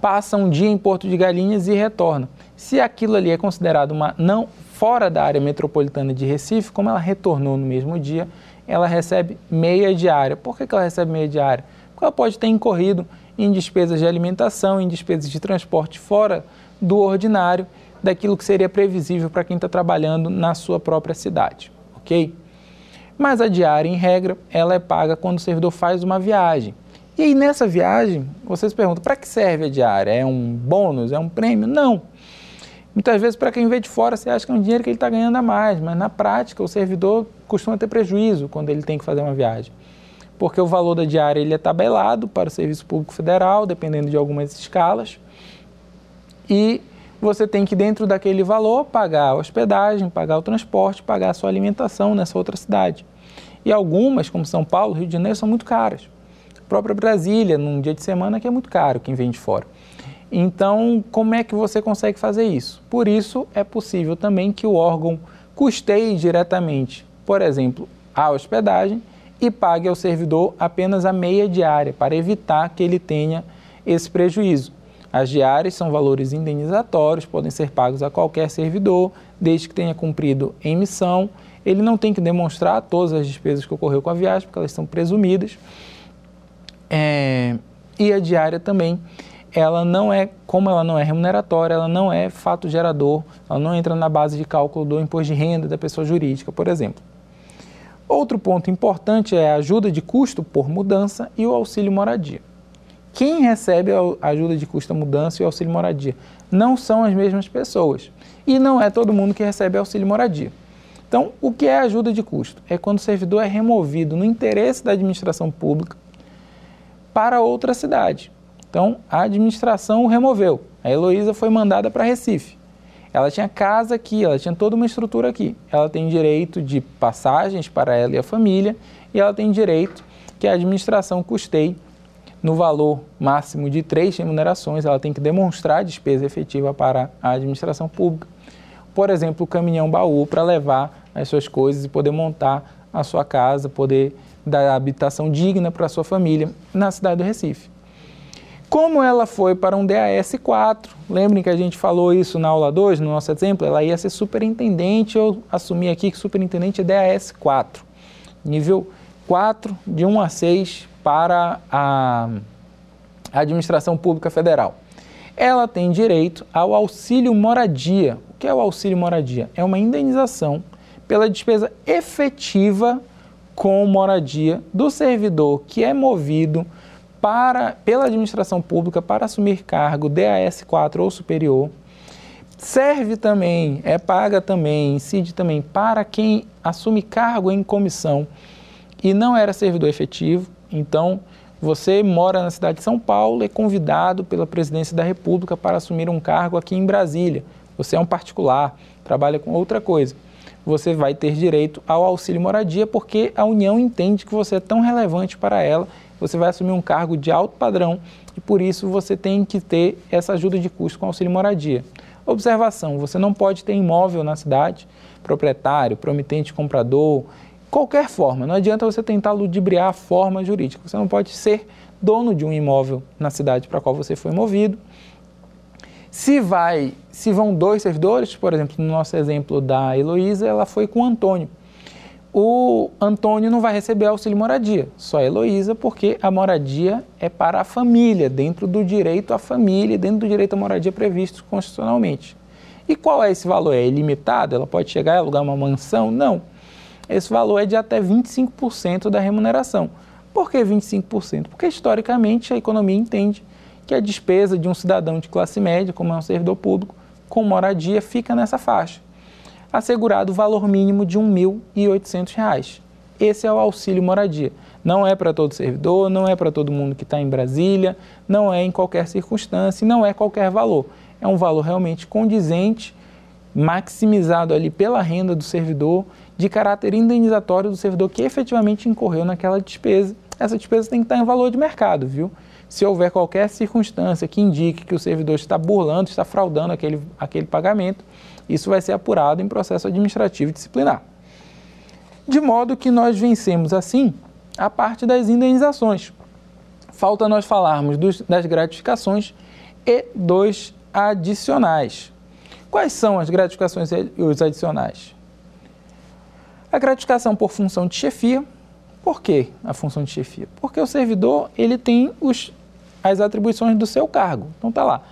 passa um dia em Porto de Galinhas e retorna. Se aquilo ali é considerado uma não fora da área metropolitana de Recife, como ela retornou no mesmo dia, ela recebe meia diária. Por que, ela recebe meia diária? Porque ela pode ter incorrido em despesas de alimentação, em despesas de transporte fora do ordinário daquilo que seria previsível para quem está trabalhando na sua própria cidade, ok? Mas a diária, em regra, ela é paga quando o servidor faz uma viagem. E aí, nessa viagem, vocês perguntam, para que serve a diária? É um bônus? É um prêmio? Não. Muitas vezes, para quem vê de fora, você acha que é um dinheiro que ele está ganhando a mais, mas na prática, o servidor costuma ter prejuízo quando ele tem que fazer uma viagem. Porque o valor da diária ele é tabelado para o Serviço Público Federal, dependendo de algumas escalas, e você tem que, dentro daquele valor, pagar a hospedagem, pagar o transporte, pagar a sua alimentação nessa outra cidade. E algumas, como São Paulo, Rio de Janeiro, são muito caras. A própria Brasília, num dia de semana, que é muito caro quem vem de fora. Então, como é que você consegue fazer isso? Por isso, é possível também que o órgão custeie diretamente, por exemplo, a hospedagem e pague ao servidor apenas a meia diária, para evitar que ele tenha esse prejuízo. As diárias são valores indenizatórios, podem ser pagos a qualquer servidor, desde que tenha cumprido em missão. Ele não tem que demonstrar todas as despesas que ocorreu com a viagem, porque elas são presumidas. É, e a diária também, ela não é, como ela não é remuneratória, ela não é fato gerador, ela não entra na base de cálculo do imposto de renda da pessoa jurídica, por exemplo. Outro ponto importante é a ajuda de custo por mudança e o auxílio moradia. Quem recebe a ajuda de custo mudança e auxílio moradia não são as mesmas pessoas. E não é todo mundo que recebe auxílio moradia. Então, o que é ajuda de custo? É quando o servidor é removido no interesse da administração pública para outra cidade. Então, a administração o removeu. A Heloísa foi mandada para Recife. Ela tinha casa aqui, ela tinha toda uma estrutura aqui. Ela tem direito de passagens para ela e a família, e ela tem direito que a administração custeie no valor máximo de três remunerações, ela tem que demonstrar despesa efetiva para a administração pública. Por exemplo, o caminhão baú para levar as suas coisas e poder montar a sua casa, poder dar habitação digna para a sua família na cidade do Recife. Como ela foi para um DAS 4, lembrem que a gente falou isso na aula 2, no nosso exemplo, ela ia ser superintendente, eu assumi aqui que superintendente é DAS 4, nível 4, de 1 a 6, para a administração pública federal. Ela tem direito ao auxílio moradia. O que é o auxílio moradia? É uma indenização pela despesa efetiva com moradia do servidor que é movido para, pela administração pública para assumir cargo DAS 4 ou superior. Serve também, é paga também, incide também para quem assume cargo em comissão e não era servidor efetivo. Então, você mora na cidade de São Paulo, é convidado pela presidência da República para assumir um cargo aqui em Brasília. Você é um particular, trabalha com outra coisa. Você vai ter direito ao auxílio moradia porque a União entende que você é tão relevante para ela você vai assumir um cargo de alto padrão e por isso você tem que ter essa ajuda de custo com auxílio moradia. Observação: você não pode ter imóvel na cidade, proprietário, promitente comprador, qualquer forma. Não adianta você tentar ludibriar a forma jurídica. Você não pode ser dono de um imóvel na cidade para qual você foi movido. Se vai, se vão dois servidores, por exemplo, no nosso exemplo da Heloísa, ela foi com o Antônio o Antônio não vai receber auxílio moradia, só a Heloísa, porque a moradia é para a família, dentro do direito à família, dentro do direito à moradia previsto constitucionalmente. E qual é esse valor? É ilimitado? Ela pode chegar e alugar uma mansão? Não. Esse valor é de até 25% da remuneração. Por que 25%? Porque historicamente a economia entende que a despesa de um cidadão de classe média, como é um servidor público, com moradia, fica nessa faixa assegurado o valor mínimo de R$ 1.800. Esse é o auxílio moradia. Não é para todo servidor, não é para todo mundo que está em Brasília, não é em qualquer circunstância, não é qualquer valor. É um valor realmente condizente, maximizado ali pela renda do servidor, de caráter indenizatório do servidor que efetivamente incorreu naquela despesa. Essa despesa tem que estar em valor de mercado, viu? Se houver qualquer circunstância que indique que o servidor está burlando, está fraudando aquele, aquele pagamento, isso vai ser apurado em processo administrativo disciplinar. De modo que nós vencemos, assim, a parte das indenizações. Falta nós falarmos dos, das gratificações e dos adicionais. Quais são as gratificações e os adicionais? A gratificação por função de chefia. Por que a função de chefia? Porque o servidor ele tem os, as atribuições do seu cargo. Então tá lá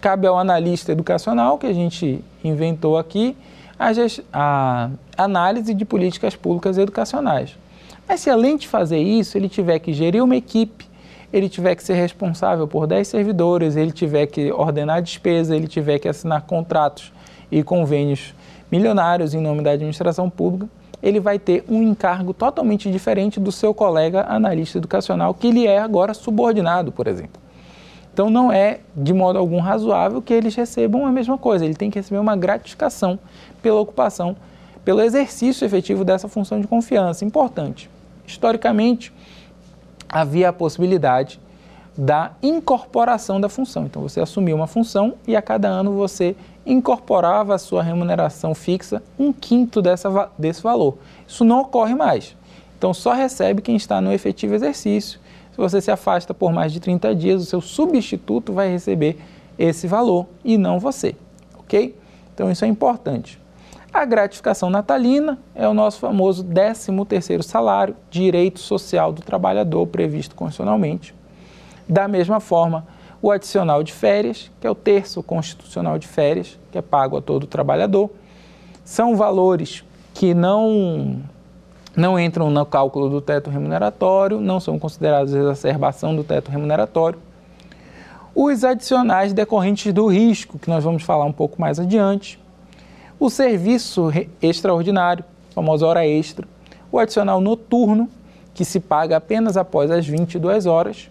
cabe ao analista educacional, que a gente inventou aqui, a, a análise de políticas públicas educacionais. Mas se além de fazer isso, ele tiver que gerir uma equipe, ele tiver que ser responsável por 10 servidores, ele tiver que ordenar despesa, ele tiver que assinar contratos e convênios milionários em nome da administração pública, ele vai ter um encargo totalmente diferente do seu colega analista educacional, que ele é agora subordinado, por exemplo. Então não é de modo algum razoável que eles recebam a mesma coisa. Ele tem que receber uma gratificação pela ocupação, pelo exercício efetivo dessa função de confiança. Importante. Historicamente, havia a possibilidade da incorporação da função. Então você assumia uma função e a cada ano você incorporava a sua remuneração fixa um quinto dessa, desse valor. Isso não ocorre mais. Então só recebe quem está no efetivo exercício se você se afasta por mais de 30 dias, o seu substituto vai receber esse valor e não você, ok? Então isso é importante. A gratificação natalina é o nosso famoso 13º salário, direito social do trabalhador previsto constitucionalmente. Da mesma forma, o adicional de férias, que é o terço constitucional de férias, que é pago a todo trabalhador. São valores que não não entram no cálculo do teto remuneratório, não são considerados exacerbação do teto remuneratório. Os adicionais decorrentes do risco, que nós vamos falar um pouco mais adiante. O serviço extraordinário, famosa hora extra. O adicional noturno, que se paga apenas após as 22 horas.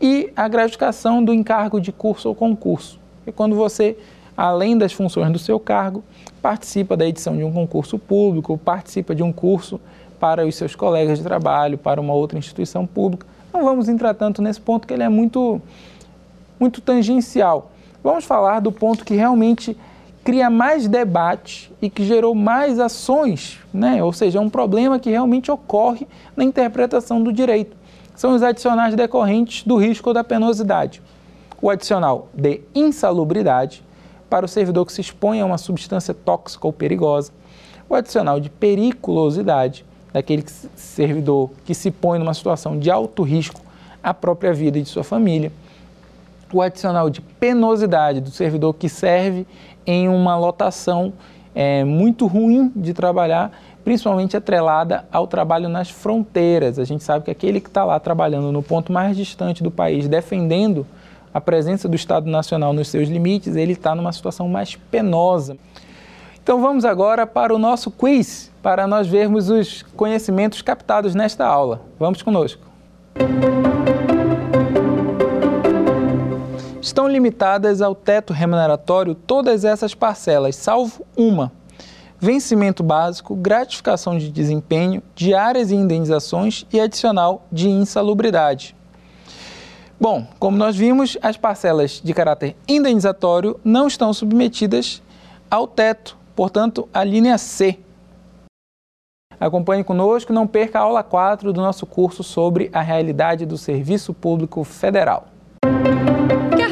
E a gratificação do encargo de curso ou concurso, é quando você, além das funções do seu cargo, participa da edição de um concurso público, participa de um curso para os seus colegas de trabalho, para uma outra instituição pública. Não vamos entrar tanto nesse ponto que ele é muito, muito tangencial. Vamos falar do ponto que realmente cria mais debate e que gerou mais ações, né? ou seja, é um problema que realmente ocorre na interpretação do direito. São os adicionais decorrentes do risco da penosidade. O adicional de insalubridade, para o servidor que se expõe a uma substância tóxica ou perigosa. O adicional de periculosidade, daquele servidor que se põe numa situação de alto risco à própria vida e de sua família. O adicional de penosidade do servidor que serve em uma lotação é, muito ruim de trabalhar, principalmente atrelada ao trabalho nas fronteiras. A gente sabe que aquele que está lá trabalhando no ponto mais distante do país, defendendo a presença do Estado Nacional nos seus limites, ele está numa situação mais penosa. Então vamos agora para o nosso quiz, para nós vermos os conhecimentos captados nesta aula. Vamos conosco. Estão limitadas ao teto remuneratório todas essas parcelas, salvo uma. Vencimento básico, gratificação de desempenho, diárias e indenizações e adicional de insalubridade. Bom, como nós vimos, as parcelas de caráter indenizatório não estão submetidas ao teto, portanto, a linha C. Acompanhe conosco, não perca a aula 4 do nosso curso sobre a realidade do Serviço Público Federal